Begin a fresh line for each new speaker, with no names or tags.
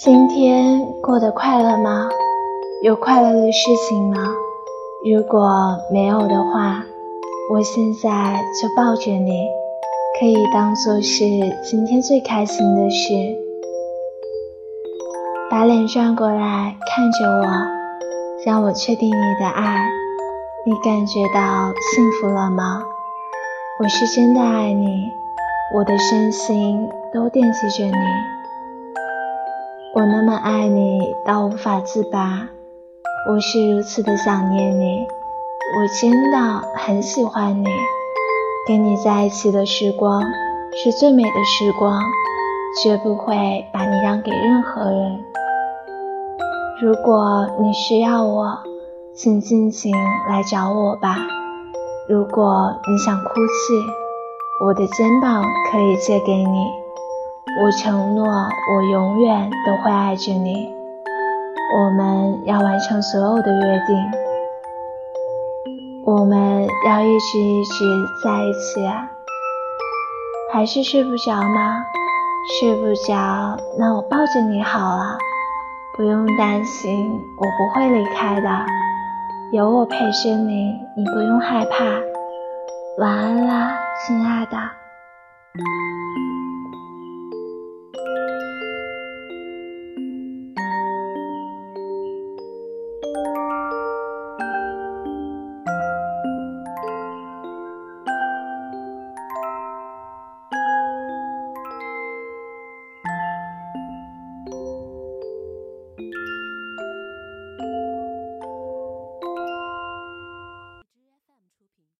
今天过得快乐吗？有快乐的事情吗？如果没有的话，我现在就抱着你，可以当做是今天最开心的事。把脸转过来看着我，让我确定你的爱。你感觉到幸福了吗？我是真的爱你，我的身心都惦记着你。我那么爱你到无法自拔，我是如此的想念你，我真的很喜欢你。跟你在一起的时光是最美的时光，绝不会把你让给任何人。如果你需要我，请尽情来找我吧。如果你想哭泣，我的肩膀可以借给你。我承诺，我永远都会爱着你。我们要完成所有的约定，我们要一直一直在一起啊！还是睡不着吗？睡不着，那我抱着你好了。不用担心，我不会离开的，有我陪着你，你不用害怕。晚安啦，亲爱的。Thank you.